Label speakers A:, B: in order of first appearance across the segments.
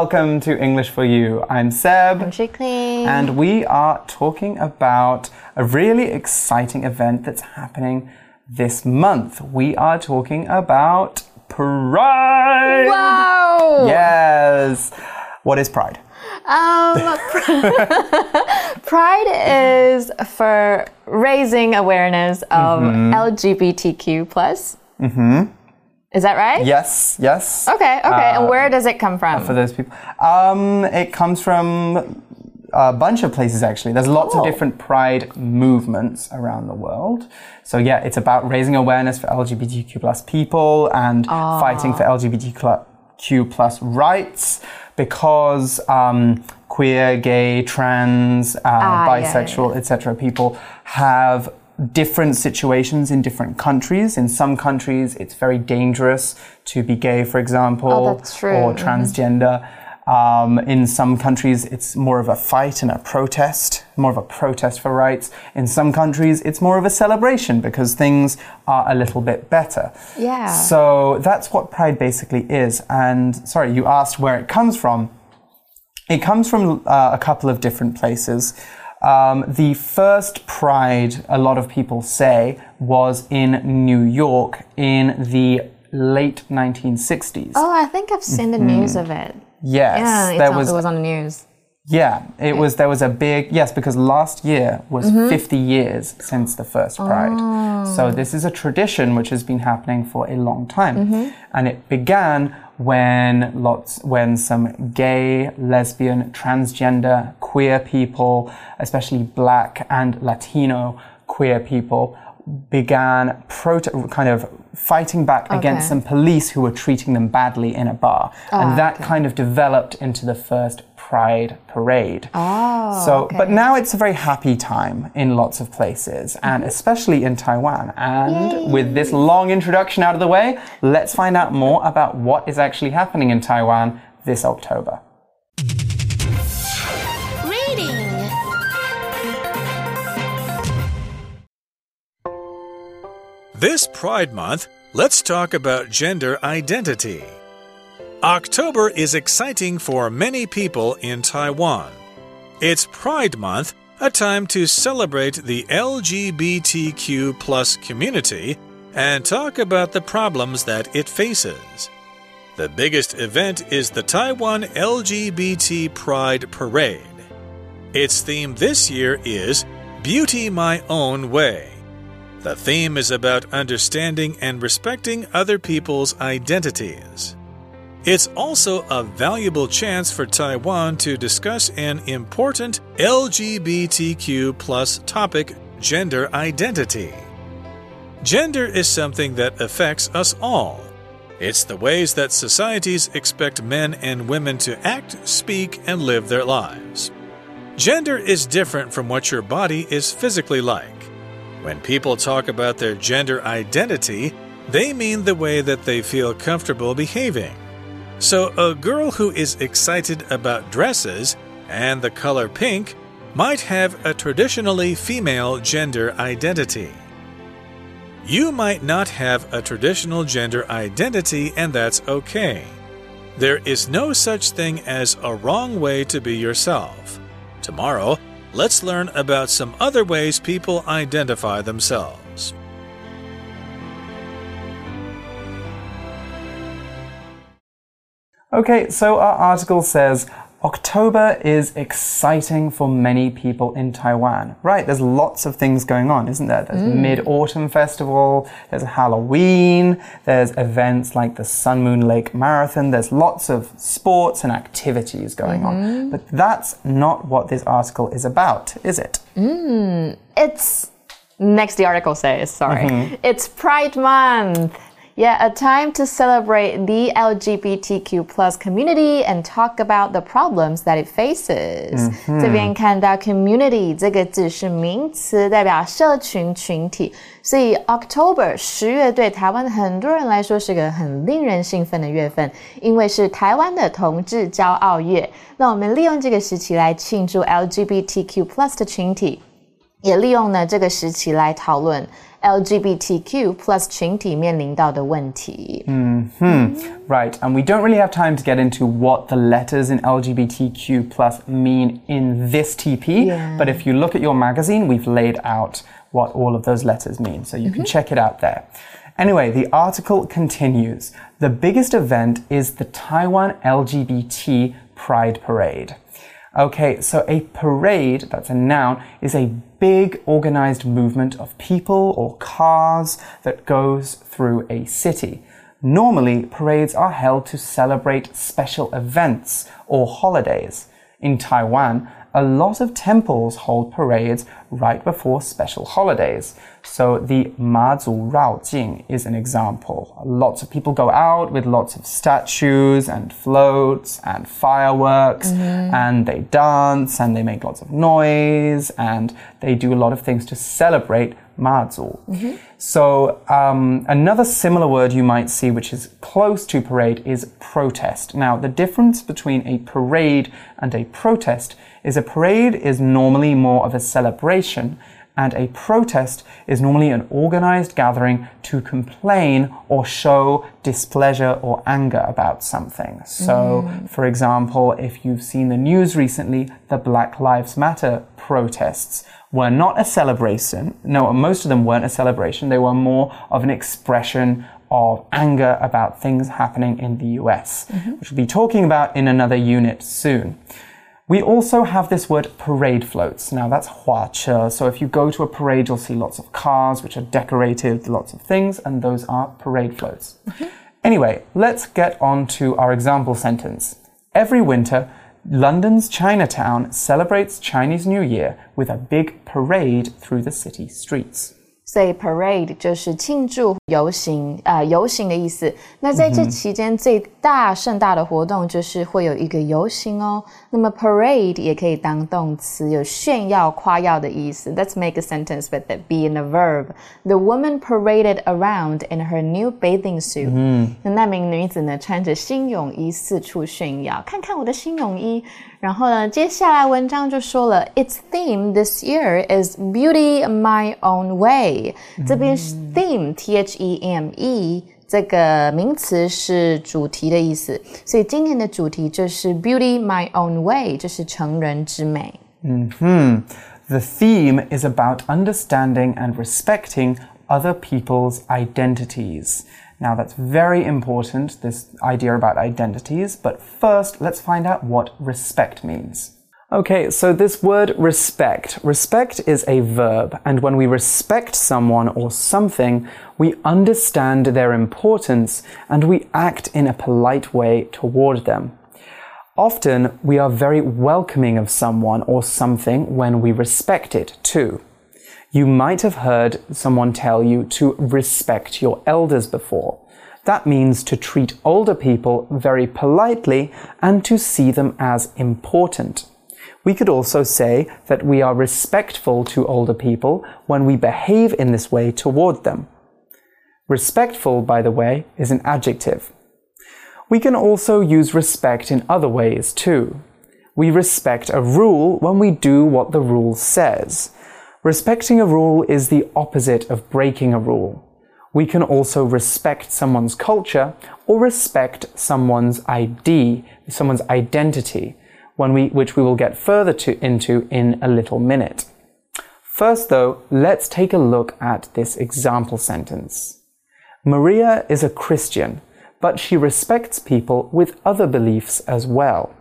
A: Welcome to English for You. I'm Seb.
B: I'm Shikling.
A: And we are talking about a really exciting event that's happening this month. We are talking about Pride.
B: Wow!
A: Yes. What is Pride?
B: Um, Pride is for raising awareness of LGBTQ plus. Mm-hmm. Is that right?
A: Yes, yes.
B: Okay, okay. and where does it come from?
A: For those people. Um, it comes from a bunch of places actually. There's lots
B: Cool.
A: of different pride movements around the world. So yeah, it's about raising awareness for LGBTQ plus people and fighting for LGBTQ plus rights because um, queer, gay, trans, uh,
B: yeah, yeah,
A: bisexual, etc. people have different situations in different countries. In some countries, it's very dangerous to be gay, for example,
B: Oh,
A: or
B: Mhm.
A: transgender. Um, in some countries, it's more of a fight and a protest, more of a protest for rights. In some countries, it's more of a celebration because things are a little bit better.
B: Yeah.
A: So that's what Pride basically is. And sorry, you asked where it comes from. It comes from uh, a couple of different places. Um, the first Pride, a lot of people say, was in New York in the late 1960s.
B: oh, I think I've seen the news of it.
A: Yes,
B: Yeah,
A: there
B: on-
A: was.
B: it was on the news.
A: Yeah, it was. There was a big yes because last year was
B: Mm-hmm.
A: 50 years since the first Pride.
B: Oh.
A: So this is a tradition which has been happening for a long time,
B: Mm-hmm.
A: and it began when lots when some gay, lesbian, transgender, queer people, especially black and Latino queer people, began kind of fighting back against some police who were treating them badly in a bar, ah, and that kind of developed into the first Pride parade.
B: Oh,
A: So, but now it's a very happy time in lots of places, and mm-hmm. especially in Taiwan. And with this long introduction out of the way, let's find out more about what is actually happening in Taiwan this October.
C: This Pride Month, let's talk about gender identity. October is exciting for many people in Taiwan. It's Pride Month, a time to celebrate the LGBTQ plus community and talk about the problems that it faces. The biggest event is the Taiwan LGBT Pride Parade. Its theme this year is Beauty My Own Way. The theme is about understanding and respecting other people's identities. It's also a valuable chance for Taiwan to discuss an important LGBTQ plus topic gender identity. Gender is something that affects us all. It's the ways that societies expect men and women to act, speak, and live their lives. Gender is different from what your body is physically like. When people talk about their gender identity, they mean the way that they feel comfortable behaving. So, a girl who is excited about dresses and the color pink might have a traditionally female gender identity. You might not have a traditional gender identity, and that's okay. There is no such thing as a wrong way to be yourself. Tomorrow, let's learn about some other ways people identify themselves.
A: Okay, so our article says October is exciting for many people in Taiwan. Right, there's lots of things going on, isn't there? There's mm. Mid Autumn Festival, there's Halloween, there's events like the Sun Moon Lake Marathon, there's lots of sports and activities going on. Mm-hmm. But that's not what this article is about, is it? Mm.
B: It's next the article says, sorry.
A: Mm-hmm.
B: It's Pride Month. Yeah, a time to celebrate the LGBTQ plus community and talk about the problems that it faces. 这边看到 community 这个字是名词，代表社群群体，所以 October 十月对台湾很多人来说是个很令人兴奋的月份，因为是台湾的同志骄傲月。那我们利用这个时期来庆祝 LGBTQ plus 的群体。 也利用呢这个时期来讨论 LGBTQ plus 群体面临到的问题。
A: Right, and we don't really have time to get into what the letters in LGBTQ plus mean in this TP.
B: Yeah.
A: But if you look at your magazine, we've laid out what all of those letters mean, so you can check it out there. Anyway, the article continues. The biggest event is the Taiwan LGBT Pride Parade. Okay, so a parade, that's a noun, is a big organized movement of people or cars that goes through a city. Normally, parades are held to celebrate special events or holidays. In Taiwan, a lot of temples hold parades right before special holidays. So the Mazu Rao Jing is an example. Lots of people go out with lots of statues and floats and fireworks mm-hmm. and they dance and they make lots of noise and they do a lot of things to celebrate Mazu. So um, another similar word you might see, which is close to parade, is protest. Now, the difference between a parade and a protest is a parade is normally more of a celebration, and a protest is normally an organized gathering to complain or show displeasure or anger about something. So, mm. for example, if you've seen the news recently, the Black Lives Matter protests were not a celebration. No, most of them weren't a celebration. They were more of an expression of anger about things happening in the US, mm-hmm. which we'll be talking about in another unit soon. We also have this word parade floats. Now that's huache. So if you go to a parade, you'll see lots of cars which are decorated lots of things, and those are parade floats. Mm-hmm. Anyway, let's get on to our example sentence. Every winter, London's Chinatown celebrates Chinese New Year with a big parade through the city streets.
B: 所以 parade 就是庆祝游行，呃，游行的意思。那在这期间最大盛大的活动就是会有一个游行哦。那么 parade 也可以当动词，有炫耀、夸耀的意思。Let's make a sentence with it be in a verb. The woman paraded around in her new bathing suit. 那那名女子呢，穿着新泳衣四处炫耀，看看我的新泳衣。然后呢，接下来文章就说了，Its theme this year is beauty my own way。 这边 theme t h e m e 这个名词是主题的意思，所以今年的主题就是 beauty my own way，就是成人之美。
A: The theme is about understanding and respecting other people's identities. Now, that's very important, this idea about identities, but first, let's find out what respect means. Okay, so this word respect. Respect is a verb, and when we respect someone or something, we understand their importance and we act in a polite way toward them. Often, we are very welcoming of someone or something when we respect it too. You might have heard someone tell you to respect your elders before. That means to treat older people very politely and to see them as important. We could also say that we are respectful to older people when we behave in this way toward them. Respectful, by the way, is an adjective. We can also use respect in other ways too. We respect a rule when we do what the rule says. Respecting a rule is the opposite of breaking a rule. We can also respect someone's culture or respect someone's ID, someone's identity, we, which we will get further to, into in a little minute. First, though, let's take a look at this example sentence. Maria is a Christian, but she respects people with other beliefs as well.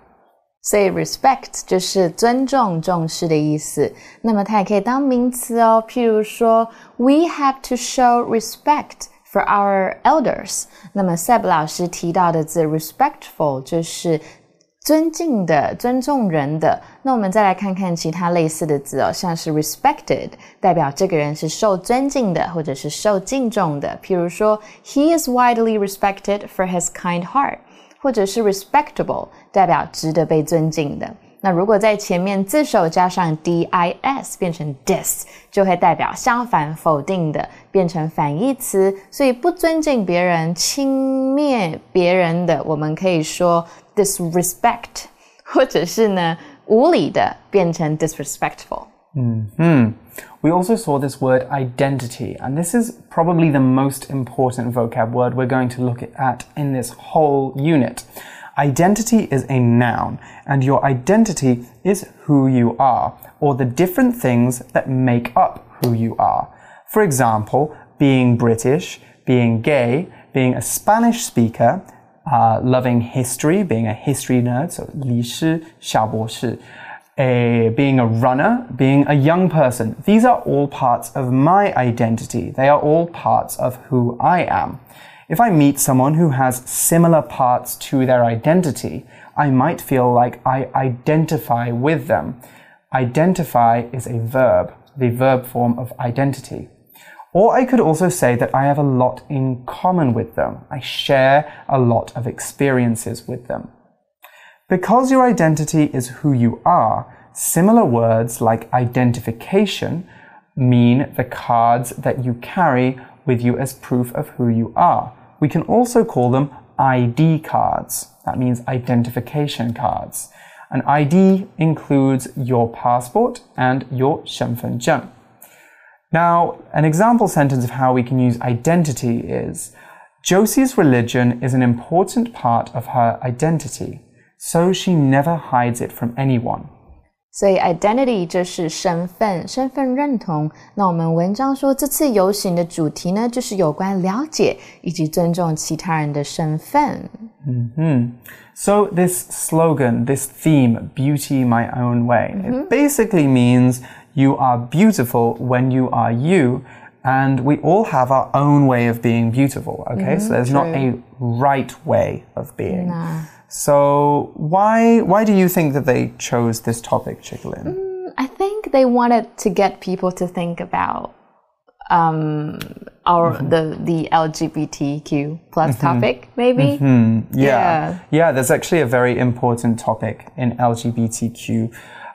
B: 所以 respect 就是尊重、重视的意思。那么它也可以当名词哦，譬如说，We have to show respect for our elders。那么 Seb 老师提到的字 respectful 就是 尊敬的、尊重人的。那我们再来看看其他类似的字哦，像是 respected 代表这个人是受尊敬的，或者是受敬重的。譬如说，He is widely respected for his kind heart。或者是 respectable，代表值得被尊敬的。那如果在前面字首加上 dis 变成 dis，就会代表相反、否定的，变成反义词。所以不尊敬别人、轻蔑别人的，我们可以说 disrespect，或者是呢无理的变成 disrespectful。
A: We also saw this word identity, and this is probably the most important vocab word we're going to look at in this whole unit. Identity is a noun, and your identity is who you are, or the different things that make up who you are. For example, being British, being gay, being a Spanish speaker, uh, loving history, being a history nerd, so 李师,小博士, a, being a runner, being a young person. These are all parts of my identity. They are all parts of who I am. If I meet someone who has similar parts to their identity, I might feel like I identify with them. Identify is a verb, the verb form of identity. Or I could also say that I have a lot in common with them. I share a lot of experiences with them. Because your identity is who you are, similar words like identification mean the cards that you carry with you as proof of who you are. We can also call them ID cards. That means identification cards. An ID includes your passport and your 身份证. Now, an example sentence of how we can use identity is Josie's religion is an important part of her identity, so she never hides it from anyone.
B: 所以 identity 就是身份、身份认同。那我们文章说这次游行的主题呢，就是有关了解以及尊重其他人的身份。
A: Mm -hmm. So this slogan, this theme, beauty my own way, mm -hmm. it mm-hmm. basically means you are beautiful when you are you. And we all have our own way of being beautiful, okay? Mm so there's true. not a right way of being. Nah. So why why do you think that they chose this topic, Chicklin?
B: Mm, I think they wanted to get people to think about um, our mm -hmm. the the LGBTQ plus mm -hmm. topic, maybe.
A: Mm -hmm. yeah. yeah, yeah. There's actually a very important topic in LGBTQ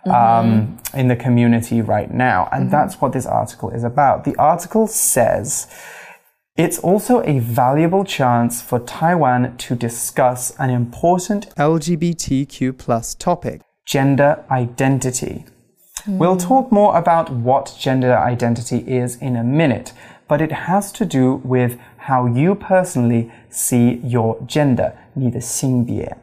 A: um, mm-hmm. in the community right now. And mm-hmm. that's what this article is about. The article says it's also a valuable chance for Taiwan to discuss an important LGBTQ plus topic gender identity. Mm. We'll talk more about what gender identity is in a minute, but it has to do with how you personally see your gender, 你的性别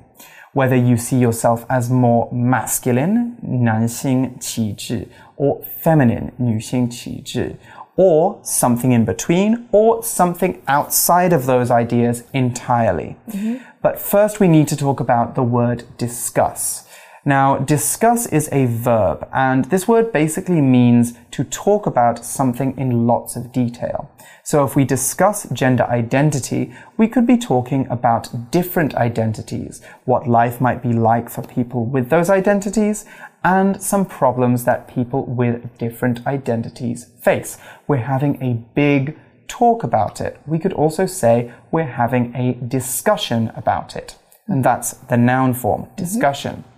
A: whether you see yourself as more masculine, 男性气质, or feminine, 女性气质, or something in between, or something outside of those ideas entirely. Mm -hmm. But first, we need to talk about the word discuss. Now, discuss is a verb, and this word basically means to talk about something in lots of detail. So if we discuss gender identity, we could be talking about different identities, what life might be like for people with those identities, and some problems that people with different identities face. We're having a big talk about it. We could also say we're having a discussion about it. And that's the noun form, discussion. Mm -hmm.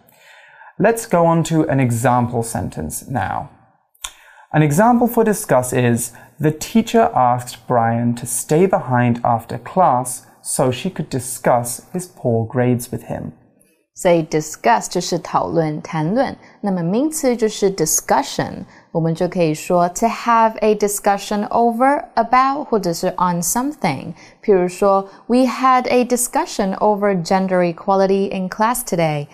A: Let's go on to an example sentence now. An example for discuss is the teacher asked Brian to stay behind after class so she could discuss his poor grades with him.
B: 所以 discuss 就是讨论、谈论，那么名词就是 discussion，我们就可以说 to have a discussion over about 或者是 on something。譬如说，we had a discussion over gender equality in class today。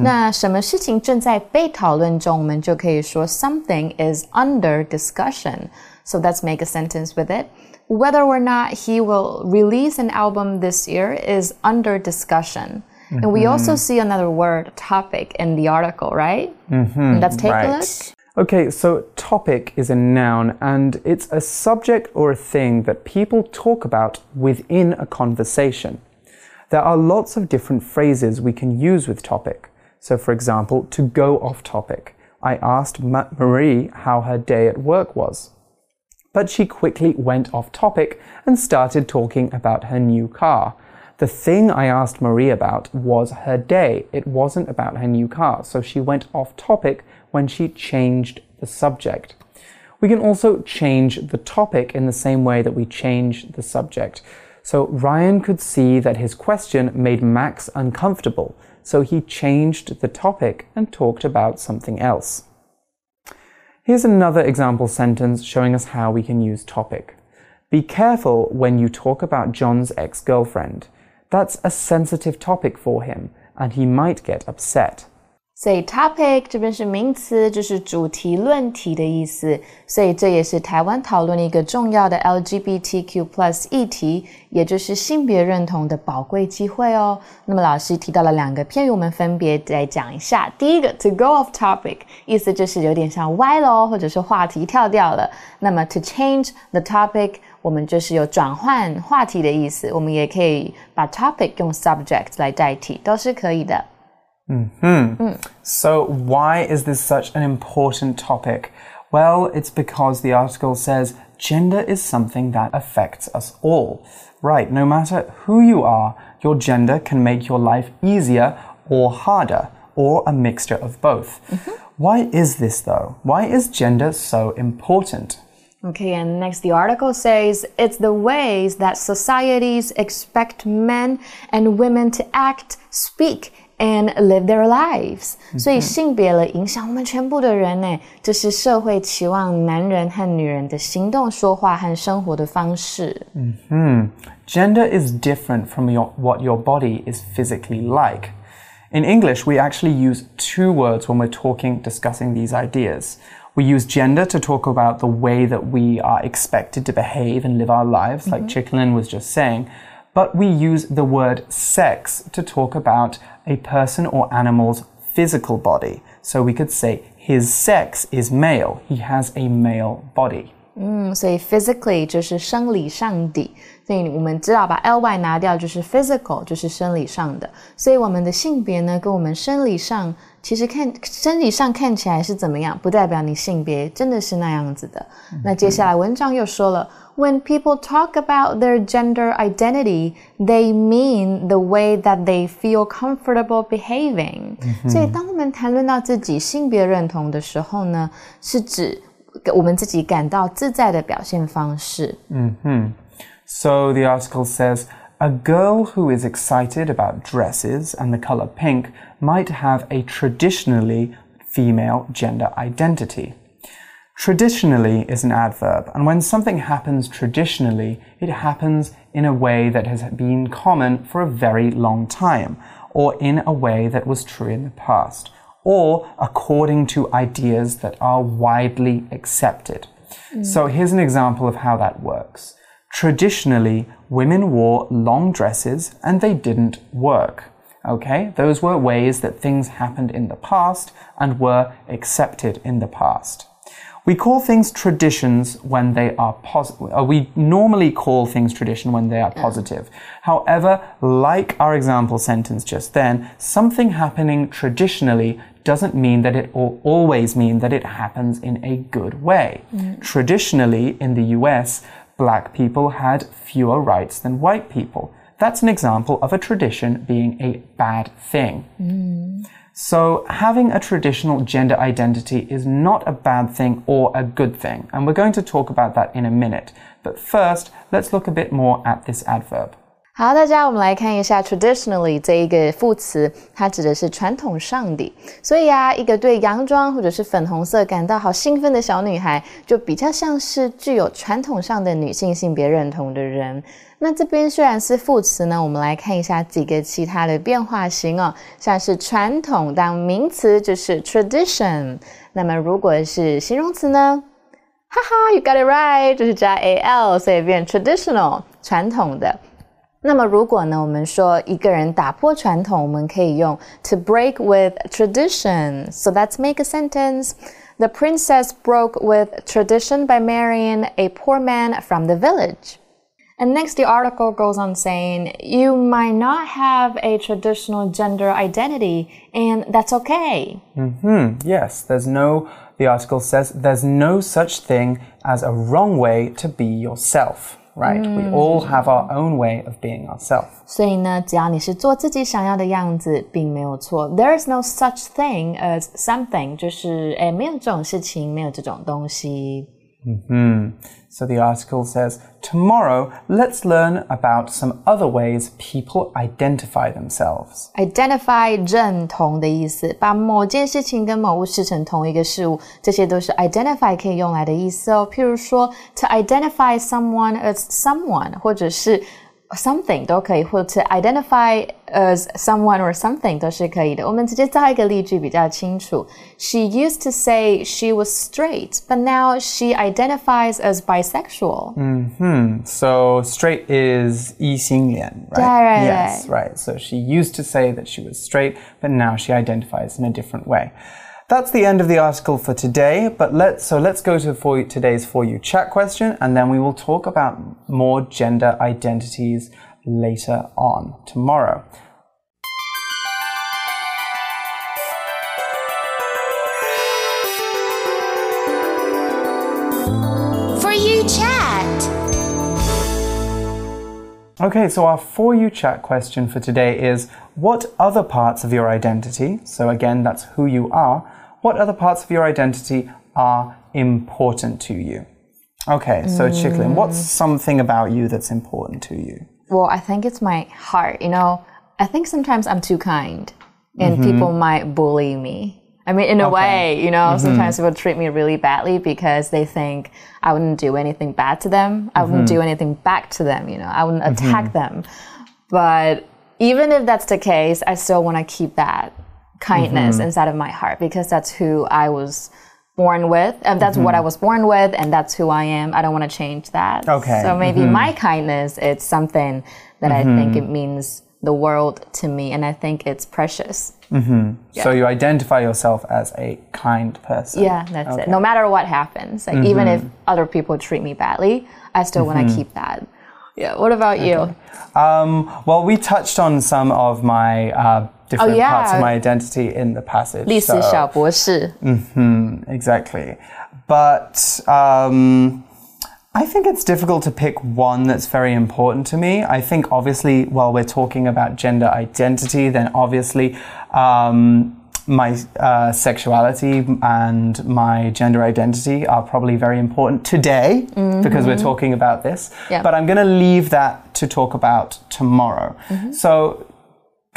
B: 那什么事情正在被讨论中，我们就可以说 something is under discussion。So let's make a sentence with it. Whether or not he will release an album this year is under discussion. Mm -hmm. And we also mm-hmm. see another word, topic, in the article, right?
A: Mm -hmm.
B: Let's take
A: right.
B: a look.
A: Okay, so topic is a noun and it's a subject or a thing that people talk about within a conversation. There are lots of different phrases we can use with topic. So, for example, to go off topic. I asked Marie how her day at work was. But she quickly went off topic and started talking about her new car. The thing I asked Marie about was her day. It wasn't about her new car. So she went off topic when she changed the subject. We can also change the topic in the same way that we change the subject. So Ryan could see that his question made Max uncomfortable, so he changed the topic and talked about something else. Here's another example sentence showing us how we can use topic. Be careful when you talk about John's ex girlfriend That's a sensitive topic for him, and he might get upset.
B: 所以 topic 这边是名词，就是主题、论题的意思。所以这也是台湾讨论一个重要的 LGBTQ+ 议题，也就是性别认同的宝贵机会哦。那么老师提到了两个片语，我们分别来讲一下。第一个 to go off topic，意思就是有点像歪了，或者是话题跳掉了。那么 to change the topic， 我们就是有转换话题的意思。我们也可以把 topic 用 subject 来代替，都是可以的。
A: Hmm. So, why is this such an important topic? Well, it's because the article says gender is something that affects us all. Right, no matter who you are, your gender can make your life easier or harder, or a mixture of both. Why is this though? Why is gender so important?
B: Okay, and next the article says it's the ways that societies expect men and women to act, speak, and live their lives，、所以性别了影响我们全部的人呢，这是社会期望男人和女人的行动、说话和生活的方式。
A: Gender is different from your, what your body is physically like. In English, we actually use two words when we're talking, discussing these ideas. We use gender to talk about the way that we are expected to behave and live our lives, like Chicklin was just saying. But we use the word sex to talk about a person or animal's physical body. So we could say his sex is male. He has a male body.
B: 嗯，所以 physically 就是生理上的， 所以我们知道把 ly 拿掉就是 physical，就是生理上的。所以我们的性别呢，跟我们生理上其实看生理上看起来是怎么样，不代表你性别真的是那样子的。那接下来文章又说了，When people talk about their gender identity, they mean the way that they feel comfortable behaving。所以当我们谈论到自己性别认同的时候呢，是指我们自己感到自在的表现方式。
A: So the article says a girl who is excited about dresses and the color pink might have a traditionally female gender identity. Traditionally is an adverb, and when something happens traditionally, it happens in a way that has been common for a very long time, or in a way that was true in the past, or according to ideas that are widely accepted. Mm. So here's an example of how that works. Traditionally, women wore long dresses and they didn't work. Okay, those were ways that things happened in the past and were accepted in the past. We call things traditions when they are positive. Uh, we normally call things tradition when they are positive. However, like our example sentence just then, something happening traditionally doesn't mean that it will always mean that it happens in a good way. Mm. Traditionally, in the US, black people had fewer rights than white people. That's an example of a tradition being a bad thing. So, having a traditional gender identity is not a bad thing or a good thing, and we're going to talk about that in a minute. But first, let's look a bit more at this adverb.
B: 好，大家我们来看一下 traditionally 这一个副词，它指的是传统上的。所以啊，一个对洋装或者是粉红色感到好兴奋的小女孩，就比较像是具有传统上的女性性别认同的人。那这边虽然是副词呢，我们来看一下几个其他的变化型哦，像是传统当名词就是 tradition，那么如果是形容词呢？哈哈，you got it right，就是加 a l，所以变 traditional 传统的。那么如果呢，我们说一个人打破传统，我们可以用 to break with tradition. So let's make a sentence. The princess broke with tradition by marrying a poor man from the village. And next, the article goes on saying, you might not have a traditional gender identity, and that's okay.
A: Hmm, yes, there's no, the article says, there's no such thing as a wrong way to be yourself, right? We all have our own way of being ourselves.
B: 所以呢，只要你是做自己想要的样子，并没有错。There is no such thing as something，就是诶，没有这种事情，没有这种东西。
A: So the article says, Tomorrow, let's learn about some other ways people identify themselves.
B: identify 认同的意思，把某件事情跟某物视成同一个事物，这些都是 identify 可以用来的意思哦。譬如说，to identify someone as someone，或者是 something 都可以，或者 identify as someone or something 都是可以的。我们直接造一个例句比较清楚。She used to say she was straight, but now she identifies as bisexual.
A: Hmm. So straight is 异性恋, right?
B: 对，right,
A: yes, right. So she used to say that she was straight, but now she identifies in a different way. That's the end of the article for today, but let's so let's go to for today's for you chat question and then we will talk about more gender identities later on tomorrow.
D: For you chat.
A: Okay, so our for you chat question for today is what other parts of your identity, so again that's who you are, what other parts of your identity are important to you? Okay, so Chiklin, what's mm. something about you that's important to you?
B: Well, I think it's my heart. You know, I think sometimes I'm too kind and mm-hmm. people might bully me. I mean, in a way, you know, mm-hmm. sometimes people treat me really badly because they think I wouldn't do anything bad to them. I wouldn't mm-hmm. do anything back to them, you know, I wouldn't attack them. But even if that's the case, I still want to keep that kindness mm-hmm. inside of my heart because that's who I was born with. And that's what mm-hmm. I was born with, and that's who I am. I don't want to change that.
A: Okay.
B: So maybe mm-hmm. my kindness, it's something that I think it means the world to me, and I think it's precious.
A: So you identify yourself as a kind person.
B: Yeah, that's it. No matter what happens, like even if other people treat me badly, I still want to keep that. Yeah. What about you?
A: Um, well, we touched on some of my uh, different
B: Oh, yeah.
A: parts of my identity in the passage.
B: 历史
A: so-
B: 小博士。
A: exactly. But um, I think it's difficult to pick one that's very important to me. I think, obviously, while we're talking about gender identity, then obviously um, my uh, sexuality and my gender identity are probably very important today because we're talking about this.
B: Yeah.
A: But I'm going to leave that to talk about tomorrow. So,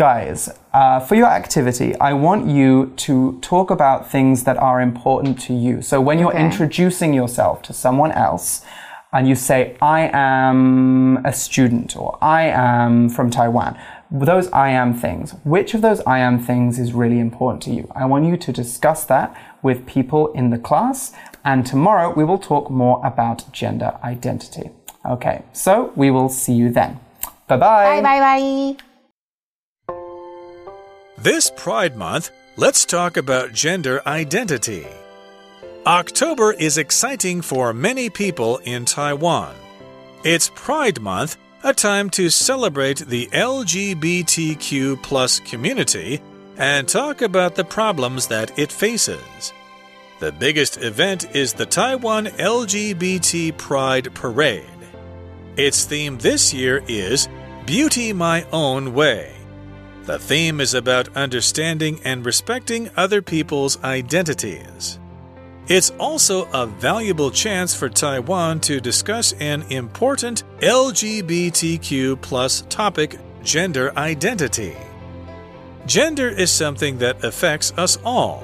A: Guys, uh, for your activity, I want you to talk about things that are important to you. So when you're
B: Okay.
A: introducing yourself to someone else and you say, I am a student or I am from Taiwan, those I am things, which of those I am things is really important to you? I want you to discuss that with people in the class. And tomorrow we will talk more about gender identity. Okay, so we will see you then. Bye bye.
B: Bye bye bye.
C: This Pride Month, let's talk about gender identity. October is exciting for many people in Taiwan. It's Pride Month, a time to celebrate the LGBTQ plus community and talk about the problems that it faces. The biggest event is the Taiwan LGBT Pride Parade. Its theme this year is Beauty My Own Way. The theme is about understanding and respecting other people's identities. It's also a valuable chance for Taiwan to discuss an important LGBTQ plus topic gender identity. Gender is something that affects us all.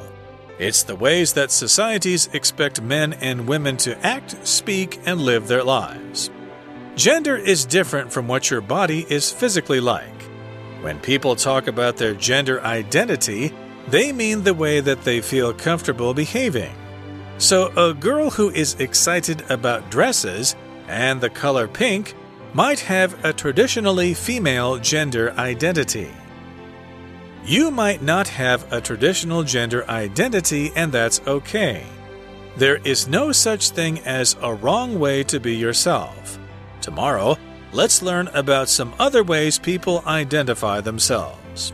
C: It's the ways that societies expect men and women to act, speak, and live their lives. Gender is different from what your body is physically like. When people talk about their gender identity, they mean the way that they feel comfortable behaving. So, a girl who is excited about dresses and the color pink might have a traditionally female gender identity. You might not have a traditional gender identity, and that's okay. There is no such thing as a wrong way to be yourself. Tomorrow, let's learn about some other ways people identify themselves.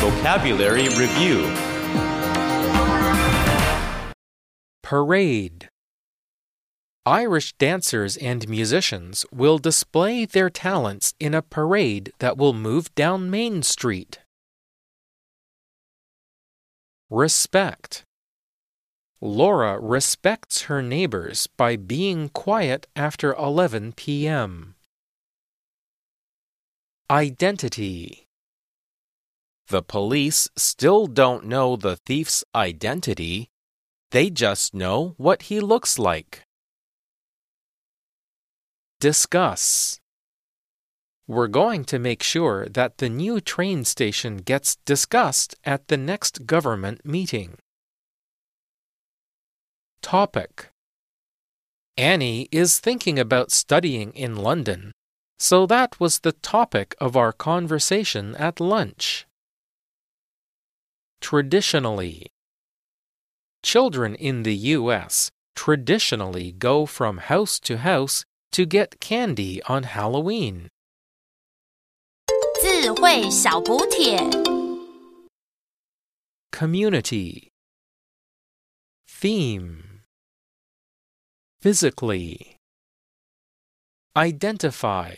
E: Vocabulary Review
F: Parade. Irish dancers and musicians will display their talents in a parade that will move down Main Street. Respect. Laura respects her neighbors by being quiet after 11 p.m. Identity. The police still don't know the thief's identity. They just know what he looks like. Discuss. We're going to make sure that the new train station gets discussed at the next government meeting. Topic Annie is thinking about studying in London, so that was the topic of our conversation at lunch. Traditionally, children in the U.S. traditionally go from house to house to get candy on Halloween.
D: 智慧小补帖。
F: Community Theme Physically. Identify